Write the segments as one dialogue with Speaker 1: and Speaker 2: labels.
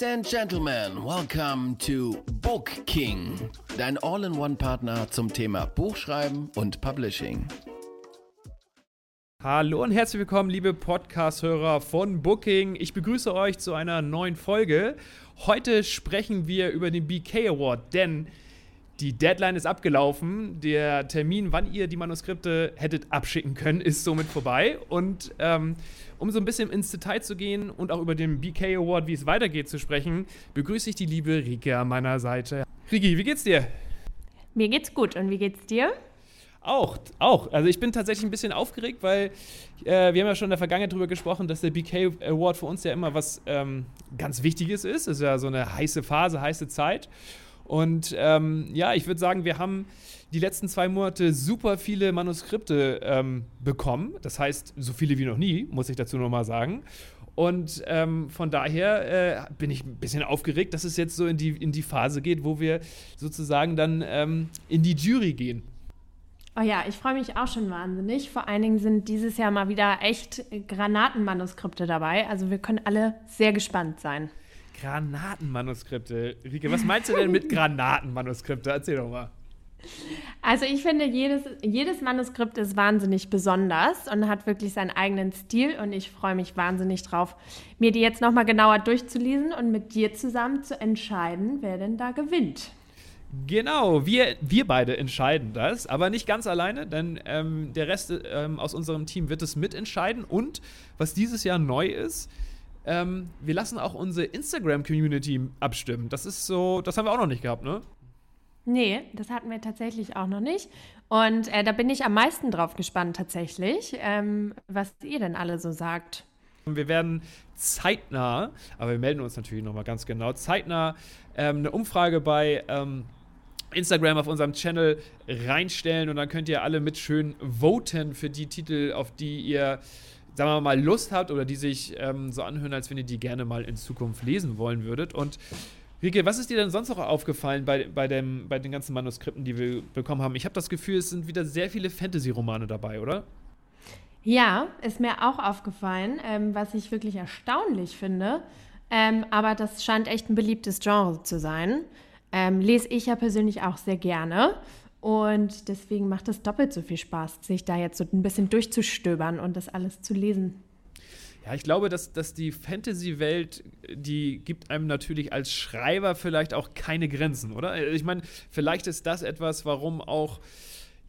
Speaker 1: Ladies and Gentlemen, welcome to Book King, dein All-in-One-Partner zum Thema Buchschreiben und Publishing.
Speaker 2: Hallo und herzlich willkommen, liebe Podcast-Hörer von Booking. Ich begrüße euch zu einer neuen Folge. Heute sprechen wir über den BK Award, denn die Deadline ist abgelaufen. Der Termin, wann ihr die Manuskripte hättet abschicken können, ist somit vorbei. Und ähm, um so ein bisschen ins Detail zu gehen und auch über den BK Award, wie es weitergeht, zu sprechen, begrüße ich die liebe Rike an meiner Seite. Riki, wie geht's dir?
Speaker 3: Mir geht's gut. Und wie geht's dir?
Speaker 2: Auch, auch. Also ich bin tatsächlich ein bisschen aufgeregt, weil äh, wir haben ja schon in der Vergangenheit darüber gesprochen, dass der BK Award für uns ja immer was ähm, ganz Wichtiges ist. Es ist ja so eine heiße Phase, heiße Zeit. Und ähm, ja, ich würde sagen, wir haben die letzten zwei Monate super viele Manuskripte ähm, bekommen. Das heißt, so viele wie noch nie, muss ich dazu nochmal sagen. Und ähm, von daher äh, bin ich ein bisschen aufgeregt, dass es jetzt so in die, in die Phase geht, wo wir sozusagen dann ähm, in die Jury gehen.
Speaker 3: Oh ja, ich freue mich auch schon wahnsinnig. Vor allen Dingen sind dieses Jahr mal wieder echt Granatenmanuskripte dabei. Also wir können alle sehr gespannt sein.
Speaker 2: Granatenmanuskripte. Rike, was meinst du denn mit Granatenmanuskripte? Erzähl doch mal.
Speaker 3: Also ich finde, jedes, jedes Manuskript ist wahnsinnig besonders und hat wirklich seinen eigenen Stil und ich freue mich wahnsinnig drauf, mir die jetzt nochmal genauer durchzulesen und mit dir zusammen zu entscheiden, wer denn da gewinnt.
Speaker 2: Genau, wir, wir beide entscheiden das, aber nicht ganz alleine, denn ähm, der Rest ähm, aus unserem Team wird es mitentscheiden und was dieses Jahr neu ist, ähm, wir lassen auch unsere Instagram-Community abstimmen. Das ist so, das haben wir auch noch nicht gehabt, ne?
Speaker 3: Nee, das hatten wir tatsächlich auch noch nicht. Und äh, da bin ich am meisten drauf gespannt tatsächlich, ähm, was ihr denn alle so sagt.
Speaker 2: Wir werden zeitnah, aber wir melden uns natürlich nochmal ganz genau, zeitnah ähm, eine Umfrage bei ähm, Instagram auf unserem Channel reinstellen und dann könnt ihr alle mit schön voten für die Titel, auf die ihr sagen wir mal, Lust habt oder die sich ähm, so anhören, als wenn ihr die gerne mal in Zukunft lesen wollen würdet. Und Rike, was ist dir denn sonst noch aufgefallen bei, bei, dem, bei den ganzen Manuskripten, die wir bekommen haben? Ich habe das Gefühl, es sind wieder sehr viele Fantasy-Romane dabei, oder?
Speaker 3: Ja, ist mir auch aufgefallen, ähm, was ich wirklich erstaunlich finde. Ähm, aber das scheint echt ein beliebtes Genre zu sein. Ähm, lese ich ja persönlich auch sehr gerne. Und deswegen macht es doppelt so viel Spaß, sich da jetzt so ein bisschen durchzustöbern und das alles zu lesen.
Speaker 2: Ja, ich glaube, dass, dass die Fantasy-Welt, die gibt einem natürlich als Schreiber vielleicht auch keine Grenzen, oder? Ich meine, vielleicht ist das etwas, warum auch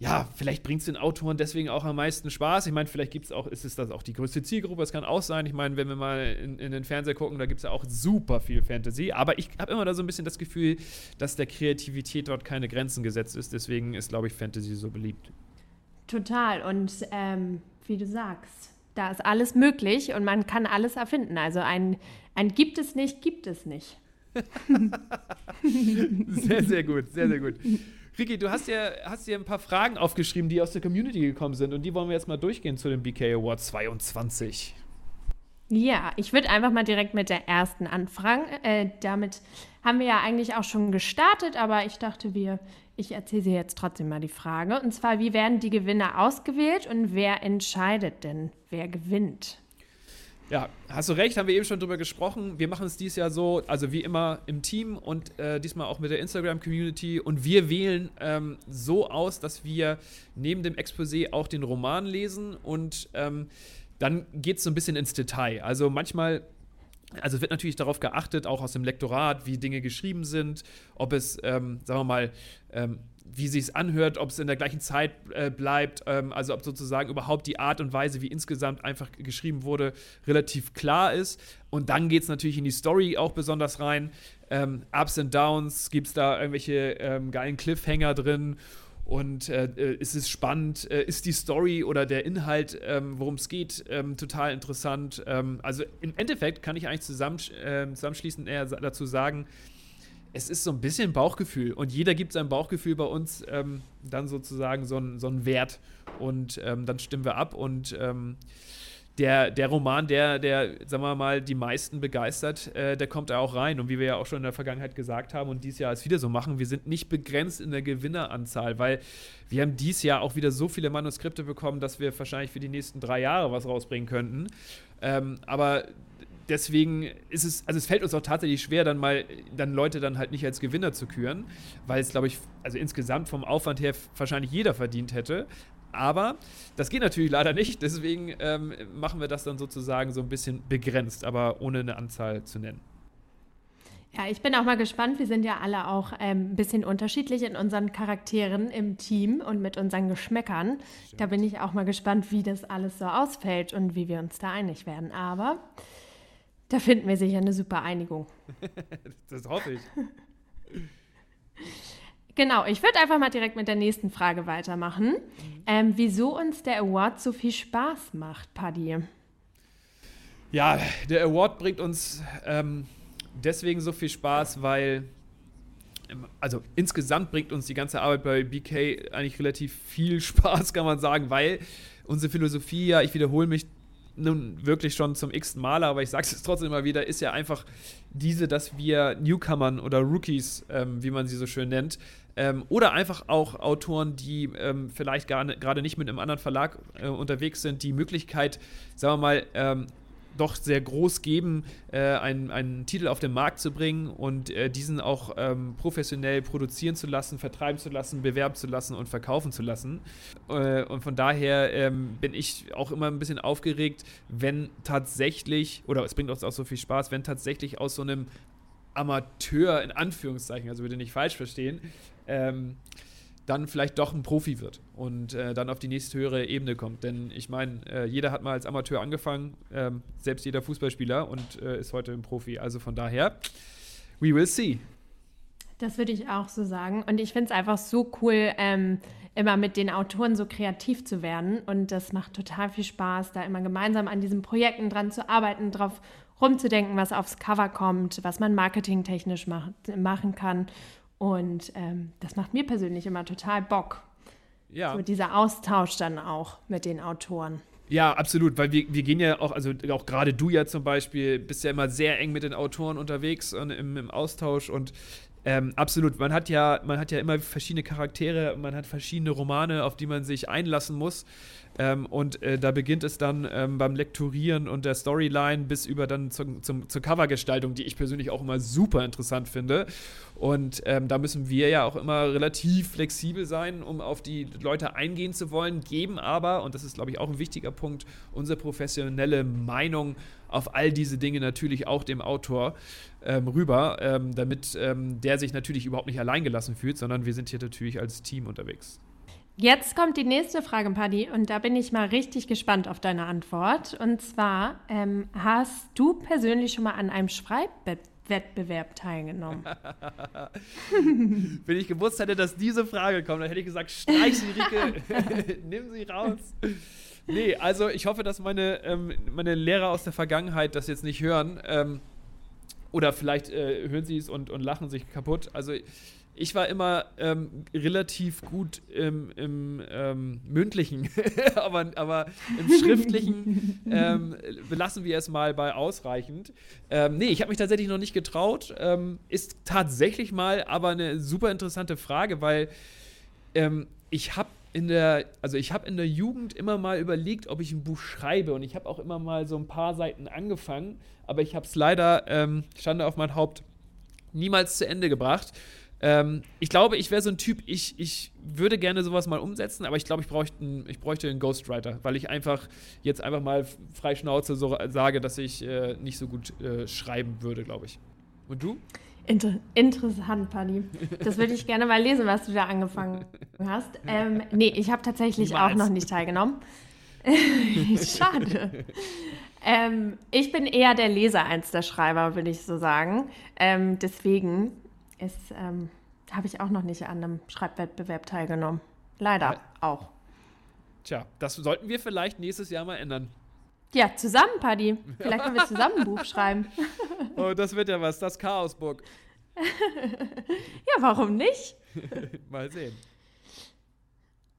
Speaker 2: ja, vielleicht bringt es den Autoren deswegen auch am meisten Spaß. Ich meine, vielleicht gibt's auch, ist es das auch die größte Zielgruppe, das kann auch sein. Ich meine, wenn wir mal in, in den Fernseher gucken, da gibt es ja auch super viel Fantasy. Aber ich habe immer da so ein bisschen das Gefühl, dass der Kreativität dort keine Grenzen gesetzt ist. Deswegen ist, glaube ich, Fantasy so beliebt.
Speaker 3: Total. Und ähm, wie du sagst, da ist alles möglich und man kann alles erfinden. Also ein, ein gibt es nicht, gibt es nicht.
Speaker 2: sehr, sehr gut, sehr, sehr gut. Ricky, du hast ja, hast ja ein paar Fragen aufgeschrieben, die aus der Community gekommen sind und die wollen wir jetzt mal durchgehen zu dem BK Award 22.
Speaker 3: Ja, ich würde einfach mal direkt mit der ersten anfangen. Äh, damit haben wir ja eigentlich auch schon gestartet, aber ich dachte, wir, ich erzähle sie jetzt trotzdem mal die Frage. Und zwar, wie werden die Gewinner ausgewählt und wer entscheidet denn, wer gewinnt?
Speaker 2: Ja, hast du recht, haben wir eben schon drüber gesprochen. Wir machen es dieses Jahr so, also wie immer im Team und äh, diesmal auch mit der Instagram-Community. Und wir wählen ähm, so aus, dass wir neben dem Exposé auch den Roman lesen und ähm, dann geht es so ein bisschen ins Detail. Also manchmal also wird natürlich darauf geachtet, auch aus dem Lektorat, wie Dinge geschrieben sind, ob es, ähm, sagen wir mal, ähm, wie sich es anhört, ob es in der gleichen Zeit äh, bleibt, ähm, also ob sozusagen überhaupt die Art und Weise, wie insgesamt einfach geschrieben wurde, relativ klar ist. Und dann geht es natürlich in die Story auch besonders rein. Ähm, Ups and Downs, gibt es da irgendwelche ähm, geilen Cliffhanger drin und äh, äh, ist es spannend? Äh, ist die Story oder der Inhalt, ähm, worum es geht, ähm, total interessant? Ähm, also im Endeffekt kann ich eigentlich zusammensch zusammenschließend eher dazu sagen, es ist so ein bisschen Bauchgefühl und jeder gibt seinem Bauchgefühl bei uns ähm, dann sozusagen so einen so Wert und ähm, dann stimmen wir ab und ähm, der, der Roman, der, der, sagen wir mal, die meisten begeistert, äh, der kommt da auch rein. Und wie wir ja auch schon in der Vergangenheit gesagt haben und dieses Jahr es wieder so machen, wir sind nicht begrenzt in der Gewinneranzahl, weil wir haben dieses Jahr auch wieder so viele Manuskripte bekommen, dass wir wahrscheinlich für die nächsten drei Jahre was rausbringen könnten. Ähm, aber deswegen ist es, also es fällt uns auch tatsächlich schwer, dann mal dann Leute dann halt nicht als Gewinner zu küren, weil es, glaube ich, also insgesamt vom Aufwand her wahrscheinlich jeder verdient hätte. Aber das geht natürlich leider nicht, deswegen ähm, machen wir das dann sozusagen so ein bisschen begrenzt, aber ohne eine Anzahl zu nennen.
Speaker 3: Ja, ich bin auch mal gespannt. Wir sind ja alle auch ähm, ein bisschen unterschiedlich in unseren Charakteren im Team und mit unseren Geschmäckern. Stimmt. Da bin ich auch mal gespannt, wie das alles so ausfällt und wie wir uns da einig werden. Aber da finden wir sicher eine super Einigung.
Speaker 2: das hoffe ich.
Speaker 3: Genau, ich würde einfach mal direkt mit der nächsten Frage weitermachen. Mhm. Ähm, wieso uns der Award so viel Spaß macht, Paddy?
Speaker 2: Ja, der Award bringt uns ähm, deswegen so viel Spaß, weil, ähm, also insgesamt bringt uns die ganze Arbeit bei BK eigentlich relativ viel Spaß, kann man sagen, weil unsere Philosophie, ja, ich wiederhole mich nun wirklich schon zum x-ten Mal, aber ich sage es trotzdem immer wieder, ist ja einfach diese, dass wir Newcomern oder Rookies, ähm, wie man sie so schön nennt, ähm, oder einfach auch Autoren, die ähm, vielleicht gerade nicht mit einem anderen Verlag äh, unterwegs sind, die Möglichkeit, sagen wir mal, ähm, doch sehr groß geben, äh, einen, einen Titel auf den Markt zu bringen und äh, diesen auch ähm, professionell produzieren zu lassen, vertreiben zu lassen, bewerben zu lassen und verkaufen zu lassen. Äh, und von daher ähm, bin ich auch immer ein bisschen aufgeregt, wenn tatsächlich, oder es bringt uns auch so viel Spaß, wenn tatsächlich aus so einem Amateur, in Anführungszeichen, also bitte nicht falsch verstehen, ähm, dann vielleicht doch ein Profi wird und äh, dann auf die nächste höhere Ebene kommt. Denn ich meine, äh, jeder hat mal als Amateur angefangen, ähm, selbst jeder Fußballspieler und äh, ist heute ein Profi. Also von daher, we will see.
Speaker 3: Das würde ich auch so sagen. Und ich finde es einfach so cool, ähm, immer mit den Autoren so kreativ zu werden. Und das macht total viel Spaß, da immer gemeinsam an diesen Projekten dran zu arbeiten, drauf rumzudenken, was aufs Cover kommt, was man marketingtechnisch mach machen kann. Und ähm, das macht mir persönlich immer total Bock. Ja. So dieser Austausch dann auch mit den Autoren.
Speaker 2: Ja, absolut, weil wir, wir gehen ja auch, also auch gerade du ja zum Beispiel, bist ja immer sehr eng mit den Autoren unterwegs und im, im Austausch und ähm, absolut, man hat ja, man hat ja immer verschiedene Charaktere, man hat verschiedene Romane, auf die man sich einlassen muss. Ähm, und äh, da beginnt es dann ähm, beim Lektorieren und der Storyline bis über dann zum, zum, zur Covergestaltung, die ich persönlich auch immer super interessant finde. Und ähm, da müssen wir ja auch immer relativ flexibel sein, um auf die Leute eingehen zu wollen, geben aber, und das ist, glaube ich, auch ein wichtiger Punkt, unsere professionelle Meinung auf all diese Dinge natürlich auch dem Autor ähm, rüber, ähm, damit ähm, der sich natürlich überhaupt nicht alleingelassen fühlt, sondern wir sind hier natürlich als Team unterwegs.
Speaker 3: Jetzt kommt die nächste Frage, Paddy, und da bin ich mal richtig gespannt auf deine Antwort. Und zwar, ähm, hast du persönlich schon mal an einem Schreibwettbewerb teilgenommen?
Speaker 2: Wenn ich gewusst hätte, dass diese Frage kommt, dann hätte ich gesagt, streich sie, Rike, nimm sie raus. Nee, also ich hoffe, dass meine, ähm, meine Lehrer aus der Vergangenheit das jetzt nicht hören. Ähm, oder vielleicht äh, hören sie es und, und lachen sich kaputt. Also ich war immer ähm, relativ gut im, im ähm, mündlichen, aber, aber im schriftlichen ähm, belassen wir es mal bei ausreichend. Ähm, nee, ich habe mich tatsächlich noch nicht getraut. Ähm, ist tatsächlich mal aber eine super interessante Frage, weil ähm, ich habe in der, also ich habe in der Jugend immer mal überlegt, ob ich ein Buch schreibe und ich habe auch immer mal so ein paar Seiten angefangen, aber ich habe es leider, ähm, Schande auf mein Haupt, niemals zu Ende gebracht. Ähm, ich glaube, ich wäre so ein Typ, ich, ich würde gerne sowas mal umsetzen, aber ich glaube, ich, bräuchte einen, ich bräuchte einen Ghostwriter, weil ich einfach jetzt einfach mal frei Schnauze so sage, dass ich äh, nicht so gut äh, schreiben würde, glaube ich. Und du?
Speaker 3: Inter interessant, Paddy. Das würde ich gerne mal lesen, was du da angefangen hast. Ähm, nee, ich habe tatsächlich Niemals. auch noch nicht teilgenommen. Schade. Ähm, ich bin eher der Leser als der Schreiber, würde ich so sagen. Ähm, deswegen ähm, habe ich auch noch nicht an einem Schreibwettbewerb teilgenommen. Leider ja. auch.
Speaker 2: Tja, das sollten wir vielleicht nächstes Jahr mal ändern.
Speaker 3: Ja, zusammen, Paddy. Vielleicht können wir zusammen ein Buch schreiben.
Speaker 2: Oh, das wird ja was, das Chaosbook.
Speaker 3: ja, warum nicht?
Speaker 2: mal sehen.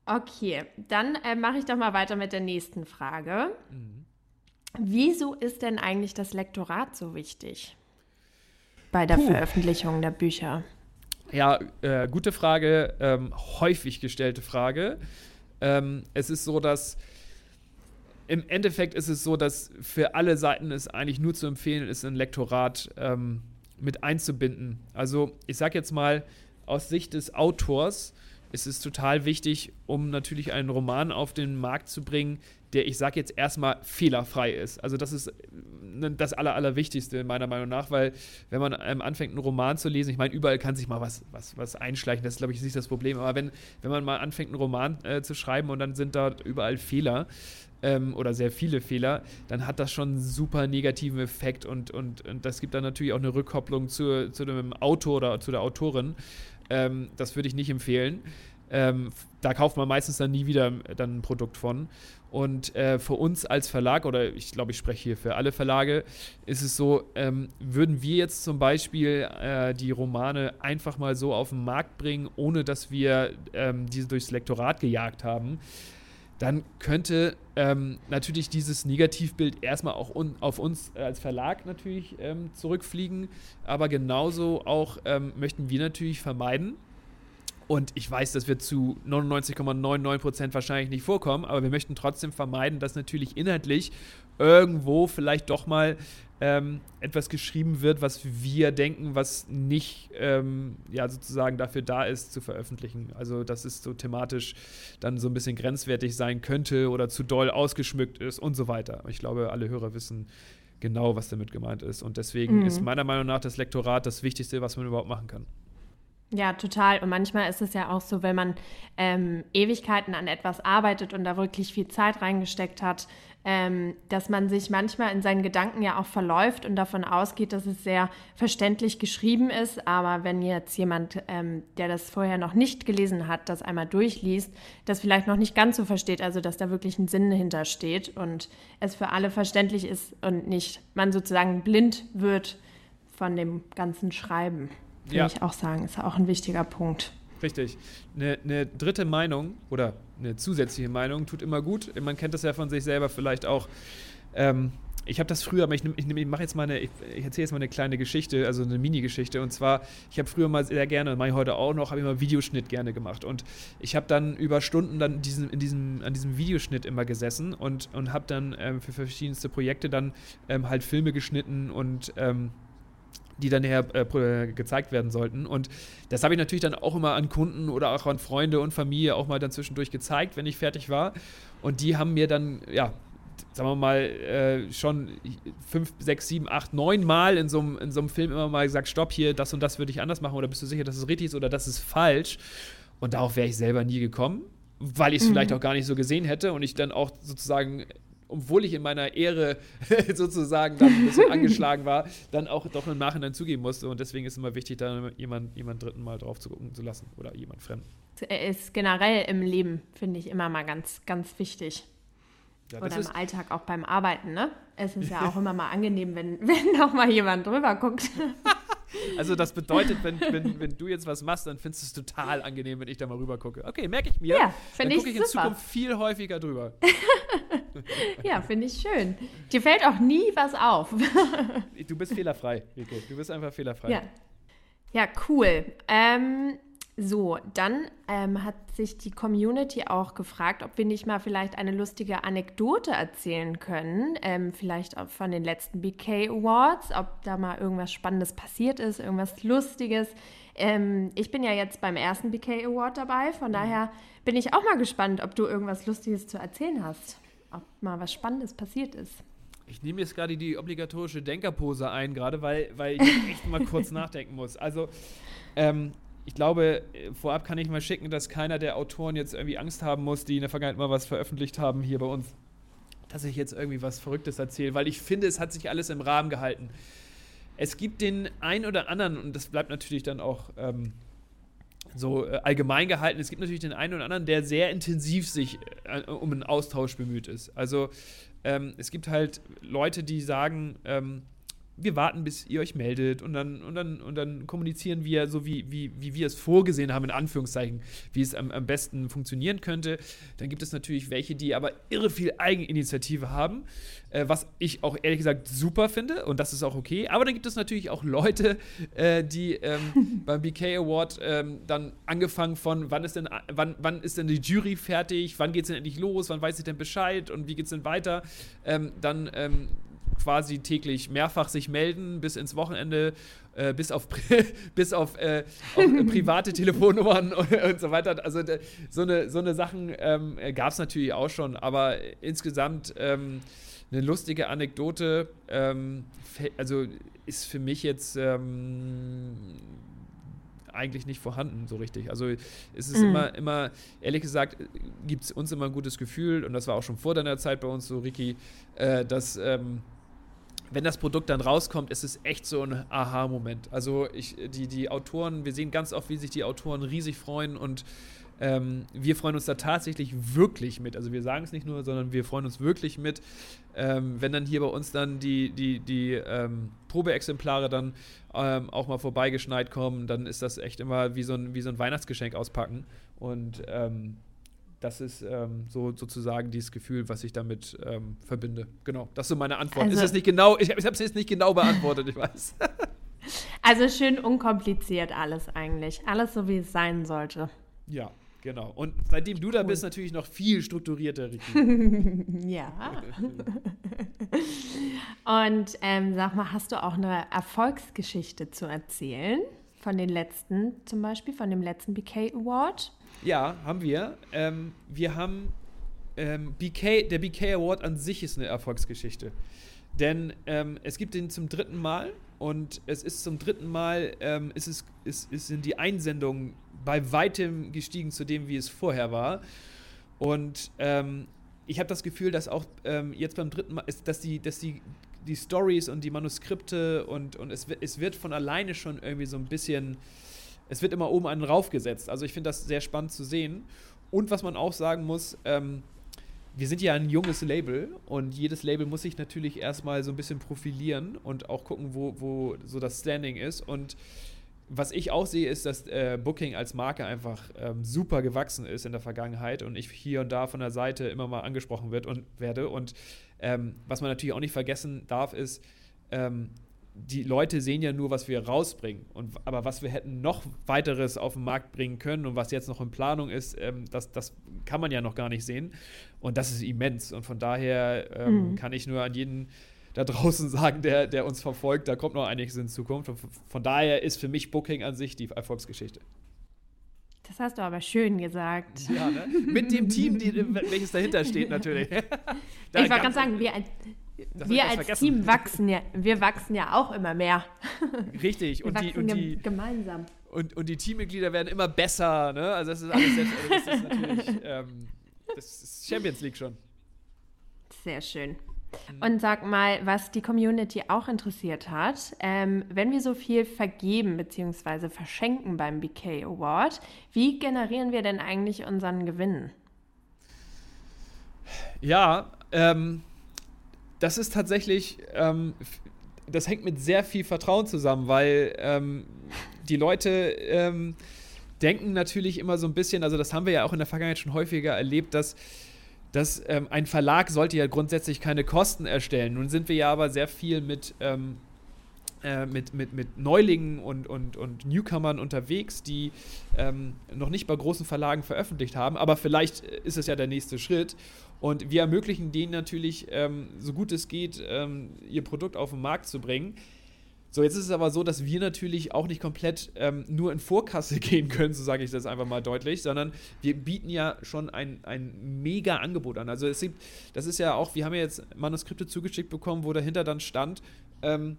Speaker 3: Okay, dann äh, mache ich doch mal weiter mit der nächsten Frage. Mhm. Wieso ist denn eigentlich das Lektorat so wichtig? Bei der Puh. Veröffentlichung der Bücher?
Speaker 2: Ja, äh, gute Frage, ähm, häufig gestellte Frage. Ähm, es ist so, dass im Endeffekt ist es so, dass für alle Seiten es eigentlich nur zu empfehlen ist, ein Lektorat ähm, mit einzubinden. Also ich sage jetzt mal, aus Sicht des Autors ist es total wichtig, um natürlich einen Roman auf den Markt zu bringen, der, ich sage jetzt erstmal, fehlerfrei ist. Also das ist äh, das Aller, Allerwichtigste meiner Meinung nach, weil wenn man anfängt, einen Roman zu lesen, ich meine, überall kann sich mal was, was, was einschleichen, das ist, glaube ich, nicht das Problem, aber wenn, wenn man mal anfängt, einen Roman äh, zu schreiben und dann sind da überall Fehler, ähm, oder sehr viele Fehler, dann hat das schon einen super negativen Effekt und, und, und das gibt dann natürlich auch eine Rückkopplung zu, zu dem Autor oder zu der Autorin. Ähm, das würde ich nicht empfehlen. Ähm, da kauft man meistens dann nie wieder dann ein Produkt von. Und äh, für uns als Verlag, oder ich glaube, ich spreche hier für alle Verlage, ist es so, ähm, würden wir jetzt zum Beispiel äh, die Romane einfach mal so auf den Markt bringen, ohne dass wir ähm, diese durchs Lektorat gejagt haben, dann könnte ähm, natürlich dieses Negativbild erstmal auch un auf uns als Verlag natürlich ähm, zurückfliegen, aber genauso auch ähm, möchten wir natürlich vermeiden, und ich weiß, das wird zu 99,99% wahrscheinlich nicht vorkommen, aber wir möchten trotzdem vermeiden, dass natürlich inhaltlich irgendwo vielleicht doch mal ähm, etwas geschrieben wird, was wir denken, was nicht ähm, ja, sozusagen dafür da ist, zu veröffentlichen. Also, dass es so thematisch dann so ein bisschen grenzwertig sein könnte oder zu doll ausgeschmückt ist und so weiter. Ich glaube, alle Hörer wissen genau, was damit gemeint ist. Und deswegen mhm. ist meiner Meinung nach das Lektorat das Wichtigste, was man überhaupt machen kann.
Speaker 3: Ja, total. Und manchmal ist es ja auch so, wenn man ähm, Ewigkeiten an etwas arbeitet und da wirklich viel Zeit reingesteckt hat, ähm, dass man sich manchmal in seinen Gedanken ja auch verläuft und davon ausgeht, dass es sehr verständlich geschrieben ist. Aber wenn jetzt jemand, ähm, der das vorher noch nicht gelesen hat, das einmal durchliest, das vielleicht noch nicht ganz so versteht, also dass da wirklich ein Sinn hintersteht und es für alle verständlich ist und nicht man sozusagen blind wird von dem ganzen Schreiben würde ja. ich auch sagen. Ist auch ein wichtiger Punkt.
Speaker 2: Richtig. Eine, eine, dritte Meinung oder eine zusätzliche Meinung tut immer gut. Man kennt das ja von sich selber vielleicht auch. Ähm, ich habe das früher, aber ich, ich, ich mache jetzt mal eine, ich, ich erzähle jetzt mal eine kleine Geschichte, also eine Mini-Geschichte. Und zwar, ich habe früher mal sehr gerne, mache ich heute auch noch, habe ich mal Videoschnitt gerne gemacht. Und ich habe dann über Stunden dann diesen, in diesem, an diesem Videoschnitt immer gesessen und, und habe dann ähm, für verschiedenste Projekte dann ähm, halt Filme geschnitten und ähm, die dann her äh, gezeigt werden sollten. Und das habe ich natürlich dann auch immer an Kunden oder auch an Freunde und Familie auch mal dann zwischendurch gezeigt, wenn ich fertig war. Und die haben mir dann, ja, sagen wir mal, äh, schon fünf, sechs, sieben, acht, neun Mal in so einem Film immer mal gesagt, stopp hier, das und das würde ich anders machen oder bist du sicher, dass es richtig ist oder das ist falsch. Und darauf wäre ich selber nie gekommen, weil ich es mhm. vielleicht auch gar nicht so gesehen hätte und ich dann auch sozusagen obwohl ich in meiner Ehre sozusagen dann ein bisschen angeschlagen war, dann auch doch im Nachhinein zugeben musste. Und deswegen ist es immer wichtig, da jemand, jemand Dritten mal drauf zu gucken zu lassen oder jemand Fremden.
Speaker 3: Ist generell im Leben, finde ich, immer mal ganz, ganz wichtig. Ja, Oder im Alltag auch beim Arbeiten, ne? Es ist ja auch immer mal angenehm, wenn, wenn noch mal jemand drüber guckt.
Speaker 2: Also das bedeutet, wenn, wenn, wenn du jetzt was machst, dann findest du es total angenehm, wenn ich da mal rüber gucke. Okay, merke ich mir. Ja, finde ich Dann gucke ich in Zukunft viel häufiger drüber.
Speaker 3: ja, finde ich schön. Dir fällt auch nie was auf.
Speaker 2: du bist fehlerfrei, Rico. Du bist einfach fehlerfrei.
Speaker 3: Ja, ja cool. Ähm, so, dann ähm, hat sich die Community auch gefragt, ob wir nicht mal vielleicht eine lustige Anekdote erzählen können. Ähm, vielleicht auch von den letzten BK Awards, ob da mal irgendwas Spannendes passiert ist, irgendwas Lustiges. Ähm, ich bin ja jetzt beim ersten BK Award dabei, von daher bin ich auch mal gespannt, ob du irgendwas Lustiges zu erzählen hast. Ob mal was Spannendes passiert ist.
Speaker 2: Ich nehme jetzt gerade die obligatorische Denkerpose ein, gerade weil, weil ich echt mal kurz nachdenken muss. Also, ähm, ich glaube, äh, vorab kann ich mal schicken, dass keiner der Autoren jetzt irgendwie Angst haben muss, die in der Vergangenheit mal was veröffentlicht haben hier bei uns, dass ich jetzt irgendwie was Verrücktes erzähle, weil ich finde, es hat sich alles im Rahmen gehalten. Es gibt den einen oder anderen, und das bleibt natürlich dann auch ähm, so äh, allgemein gehalten, es gibt natürlich den einen oder anderen, der sehr intensiv sich äh, um einen Austausch bemüht ist. Also ähm, es gibt halt Leute, die sagen, ähm, wir warten, bis ihr euch meldet und dann, und dann, und dann kommunizieren wir so, wie, wie, wie wir es vorgesehen haben, in Anführungszeichen, wie es am, am besten funktionieren könnte. Dann gibt es natürlich welche, die aber irre viel Eigeninitiative haben, äh, was ich auch ehrlich gesagt super finde und das ist auch okay. Aber dann gibt es natürlich auch Leute, äh, die ähm, beim BK Award ähm, dann angefangen von, wann ist, denn, wann, wann ist denn die Jury fertig, wann geht es denn endlich los, wann weiß ich denn Bescheid und wie geht es denn weiter, ähm, dann ähm, quasi täglich mehrfach sich melden, bis ins Wochenende, äh, bis auf, bis auf, äh, auf äh, private Telefonnummern und, und, so weiter. Also so eine, so eine Sachen ähm, gab es natürlich auch schon, aber insgesamt ähm, eine lustige Anekdote, ähm, also ist für mich jetzt ähm, eigentlich nicht vorhanden, so richtig. Also es ist mhm. immer, immer, ehrlich gesagt, gibt es uns immer ein gutes Gefühl, und das war auch schon vor deiner Zeit bei uns so, Ricky, äh, dass ähm, wenn das Produkt dann rauskommt, ist es echt so ein Aha-Moment. Also ich, die, die Autoren, wir sehen ganz oft, wie sich die Autoren riesig freuen und ähm, wir freuen uns da tatsächlich wirklich mit. Also wir sagen es nicht nur, sondern wir freuen uns wirklich mit, ähm, wenn dann hier bei uns dann die, die, die ähm, Probeexemplare dann ähm, auch mal vorbeigeschneit kommen, dann ist das echt immer wie so ein, wie so ein Weihnachtsgeschenk auspacken. Und ähm, das ist ähm, so sozusagen dieses Gefühl, was ich damit ähm, verbinde. Genau, das ist so meine Antwort. Also, ist es nicht genau, ich, ich habe es jetzt nicht genau beantwortet, ich weiß.
Speaker 3: also schön unkompliziert alles eigentlich. Alles so, wie es sein sollte.
Speaker 2: Ja, genau. Und seitdem du da bist, natürlich noch viel strukturierter, Ricky.
Speaker 3: ja. Und ähm, sag mal, hast du auch eine Erfolgsgeschichte zu erzählen? Von den letzten, zum Beispiel, von dem letzten BK Award?
Speaker 2: Ja, haben wir. Ähm, wir haben ähm, BK, der BK Award an sich ist eine Erfolgsgeschichte. Denn ähm, es gibt den zum dritten Mal und es ist zum dritten Mal, ähm, ist es, ist, ist, sind die Einsendungen bei weitem gestiegen zu dem, wie es vorher war. Und ähm, ich habe das Gefühl, dass auch ähm, jetzt beim dritten Mal, ist, dass die, dass die, die Stories und die Manuskripte und, und es, es wird von alleine schon irgendwie so ein bisschen es wird immer oben einen raufgesetzt. Also ich finde das sehr spannend zu sehen. Und was man auch sagen muss, ähm, wir sind ja ein junges Label und jedes Label muss sich natürlich erstmal so ein bisschen profilieren und auch gucken, wo, wo so das Standing ist. Und was ich auch sehe, ist, dass äh, Booking als Marke einfach ähm, super gewachsen ist in der Vergangenheit und ich hier und da von der Seite immer mal angesprochen wird und werde. Und ähm, was man natürlich auch nicht vergessen darf, ist, ähm, die Leute sehen ja nur, was wir rausbringen. Und, aber was wir hätten noch weiteres auf den Markt bringen können und was jetzt noch in Planung ist, ähm, das, das kann man ja noch gar nicht sehen. Und das ist immens. Und von daher ähm, mhm. kann ich nur an jeden da draußen sagen, der, der uns verfolgt, da kommt noch einiges in Zukunft. Und von daher ist für mich Booking an sich die Erfolgsgeschichte.
Speaker 3: Das hast du aber schön gesagt.
Speaker 2: Ja, ne? Mit dem Team, die, welches dahinter steht, natürlich.
Speaker 3: ich wollte gerade sagen, wir, wir als vergessen. Team wachsen ja, wir wachsen ja auch immer mehr.
Speaker 2: Richtig.
Speaker 3: und die, und die, gemeinsam.
Speaker 2: Und, und die Teammitglieder werden immer besser. Ne? Also das ist alles sehr, also das ist natürlich ähm, das ist Champions League schon.
Speaker 3: Sehr schön. Mhm. Und sag mal, was die Community auch interessiert hat, ähm, wenn wir so viel vergeben bzw. verschenken beim BK Award, wie generieren wir denn eigentlich unseren Gewinn?
Speaker 2: Ja, ähm, das ist tatsächlich, ähm, das hängt mit sehr viel Vertrauen zusammen, weil ähm, die Leute ähm, denken natürlich immer so ein bisschen, also das haben wir ja auch in der Vergangenheit schon häufiger erlebt, dass dass ähm, ein Verlag sollte ja grundsätzlich keine Kosten erstellen. Nun sind wir ja aber sehr viel mit, ähm, äh, mit, mit, mit Neulingen und, und, und Newcomern unterwegs, die ähm, noch nicht bei großen Verlagen veröffentlicht haben, aber vielleicht ist es ja der nächste Schritt. Und wir ermöglichen denen natürlich, ähm, so gut es geht, ähm, ihr Produkt auf den Markt zu bringen. So, jetzt ist es aber so, dass wir natürlich auch nicht komplett ähm, nur in Vorkasse gehen können, so sage ich das einfach mal deutlich, sondern wir bieten ja schon ein, ein mega Angebot an. Also es gibt, das ist ja auch, wir haben ja jetzt Manuskripte zugeschickt bekommen, wo dahinter dann stand, ähm,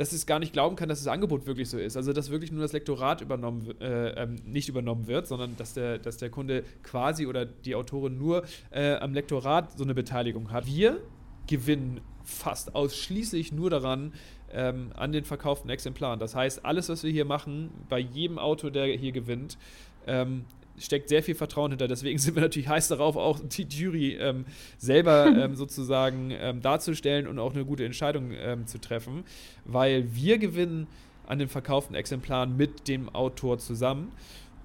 Speaker 2: dass es gar nicht glauben kann, dass das Angebot wirklich so ist. Also dass wirklich nur das Lektorat übernommen, äh, ähm, nicht übernommen wird, sondern dass der, dass der Kunde quasi oder die Autorin nur äh, am Lektorat so eine Beteiligung hat. Wir gewinnen fast ausschließlich nur daran, ähm, an den verkauften Exemplaren. Das heißt, alles, was wir hier machen, bei jedem Auto, der hier gewinnt, ähm, steckt sehr viel Vertrauen hinter. Deswegen sind wir natürlich heiß darauf, auch die Jury ähm, selber ähm, sozusagen ähm, darzustellen und auch eine gute Entscheidung ähm, zu treffen, weil wir gewinnen an den verkauften Exemplaren mit dem Autor zusammen.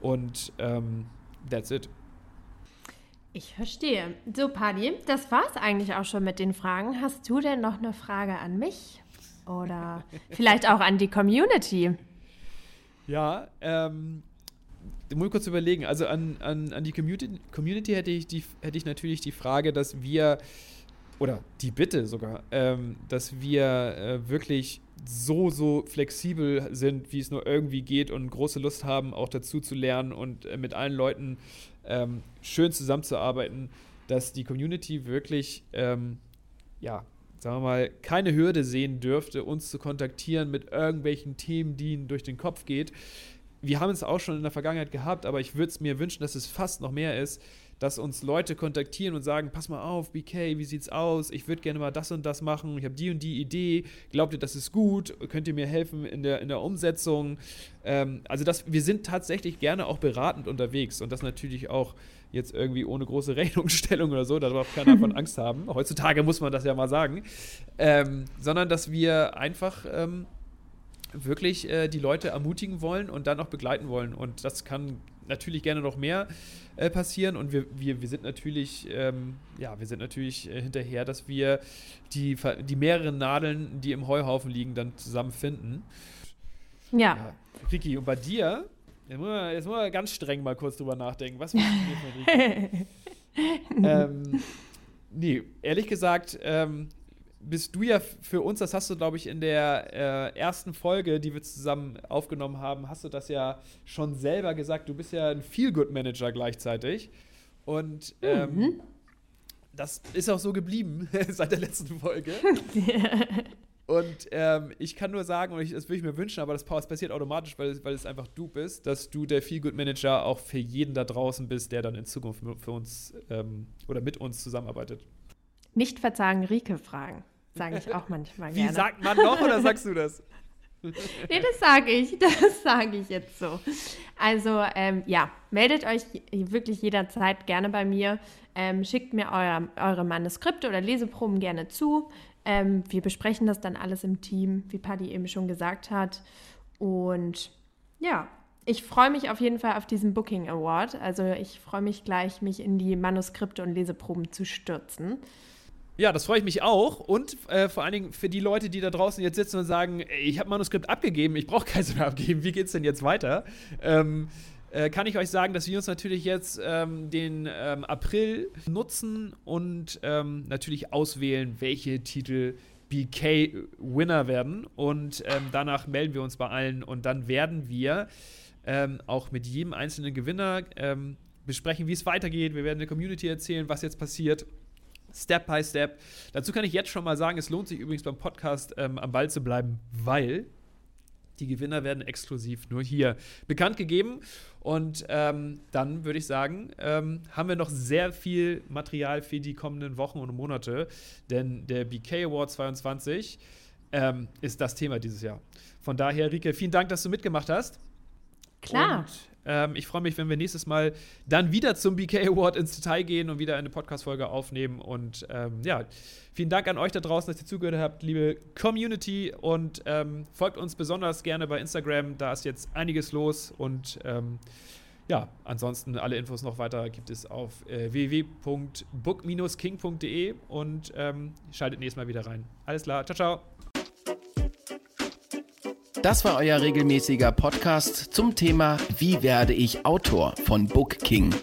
Speaker 2: Und ähm, that's it.
Speaker 3: Ich verstehe. So, Paddy, das war's eigentlich auch schon mit den Fragen. Hast du denn noch eine Frage an mich? Oder vielleicht auch an die Community?
Speaker 2: Ja, ähm, muss ich kurz überlegen. Also an, an, an die Community, Community hätte, ich die, hätte ich natürlich die Frage, dass wir, oder die Bitte sogar, ähm, dass wir äh, wirklich so, so flexibel sind, wie es nur irgendwie geht und große Lust haben, auch dazu zu lernen und äh, mit allen Leuten ähm, schön zusammenzuarbeiten, dass die Community wirklich, ähm, ja, sagen wir mal, keine Hürde sehen dürfte, uns zu kontaktieren mit irgendwelchen Themen, die ihnen durch den Kopf geht. Wir haben es auch schon in der Vergangenheit gehabt, aber ich würde es mir wünschen, dass es fast noch mehr ist, dass uns Leute kontaktieren und sagen, pass mal auf, BK, wie sieht's aus? Ich würde gerne mal das und das machen. Ich habe die und die Idee. Glaubt ihr, das ist gut? Könnt ihr mir helfen in der, in der Umsetzung? Ähm, also das, wir sind tatsächlich gerne auch beratend unterwegs und das natürlich auch jetzt irgendwie ohne große Rechnungsstellung oder so, da darf keiner von Angst haben. Heutzutage muss man das ja mal sagen. Ähm, sondern dass wir einfach ähm, wirklich äh, die Leute ermutigen wollen und dann auch begleiten wollen. Und das kann natürlich gerne noch mehr äh, passieren und wir, wir, wir sind natürlich, ähm, ja, wir sind natürlich äh, hinterher, dass wir die, die mehreren Nadeln, die im Heuhaufen liegen, dann zusammenfinden.
Speaker 3: Ja. ja.
Speaker 2: Ricky, und bei dir, jetzt muss, man, jetzt muss man ganz streng mal kurz drüber nachdenken. Was machst du für Ricky? ähm, nee, ehrlich gesagt, ähm, bist du ja für uns, das hast du, glaube ich, in der äh, ersten Folge, die wir zusammen aufgenommen haben, hast du das ja schon selber gesagt. Du bist ja ein Feel-Good-Manager gleichzeitig. Und ähm, mhm. das ist auch so geblieben seit der letzten Folge. und ähm, ich kann nur sagen, und ich, das würde ich mir wünschen, aber das passiert automatisch, weil, weil es einfach du bist, dass du der Feel-Good-Manager auch für jeden da draußen bist, der dann in Zukunft für uns ähm, oder mit uns zusammenarbeitet.
Speaker 3: Nicht verzagen, Rike fragen. Sage ich auch manchmal gerne.
Speaker 2: Wie sagt man noch oder sagst du das?
Speaker 3: nee, das sage ich. Das sage ich jetzt so. Also, ähm, ja, meldet euch wirklich jederzeit gerne bei mir. Ähm, schickt mir euer, eure Manuskripte oder Leseproben gerne zu. Ähm, wir besprechen das dann alles im Team, wie Paddy eben schon gesagt hat. Und ja, ich freue mich auf jeden Fall auf diesen Booking Award. Also ich freue mich gleich, mich in die Manuskripte und Leseproben zu stürzen.
Speaker 2: Ja, das freue ich mich auch. Und äh, vor allen Dingen für die Leute, die da draußen jetzt sitzen und sagen, ey, ich habe Manuskript abgegeben, ich brauche keins mehr abgeben, wie geht's denn jetzt weiter? Ähm, äh, kann ich euch sagen, dass wir uns natürlich jetzt ähm, den ähm, April nutzen und ähm, natürlich auswählen, welche Titel BK-Winner werden. Und ähm, danach melden wir uns bei allen und dann werden wir ähm, auch mit jedem einzelnen Gewinner besprechen, wie es weitergeht. Wir werden der Community erzählen, was jetzt passiert. Step by Step. Dazu kann ich jetzt schon mal sagen, es lohnt sich übrigens beim Podcast ähm, am Ball zu bleiben, weil die Gewinner werden exklusiv nur hier bekannt gegeben. Und ähm, dann würde ich sagen, ähm, haben wir noch sehr viel Material für die kommenden Wochen und Monate. Denn der BK Award 22 ähm, ist das Thema dieses Jahr. Von daher, Rike, vielen Dank, dass du mitgemacht hast.
Speaker 3: Klar. Und
Speaker 2: ähm, ich freue mich, wenn wir nächstes Mal dann wieder zum BK Award ins Detail gehen und wieder eine Podcast-Folge aufnehmen. Und ähm, ja, vielen Dank an euch da draußen, dass ihr zugehört habt, liebe Community. Und ähm, folgt uns besonders gerne bei Instagram. Da ist jetzt einiges los. Und ähm, ja, ansonsten alle Infos noch weiter gibt es auf äh, www.book-king.de und ähm, schaltet nächstes Mal wieder rein. Alles klar, ciao, ciao.
Speaker 1: Das war euer regelmäßiger Podcast zum Thema Wie werde ich Autor von Book King.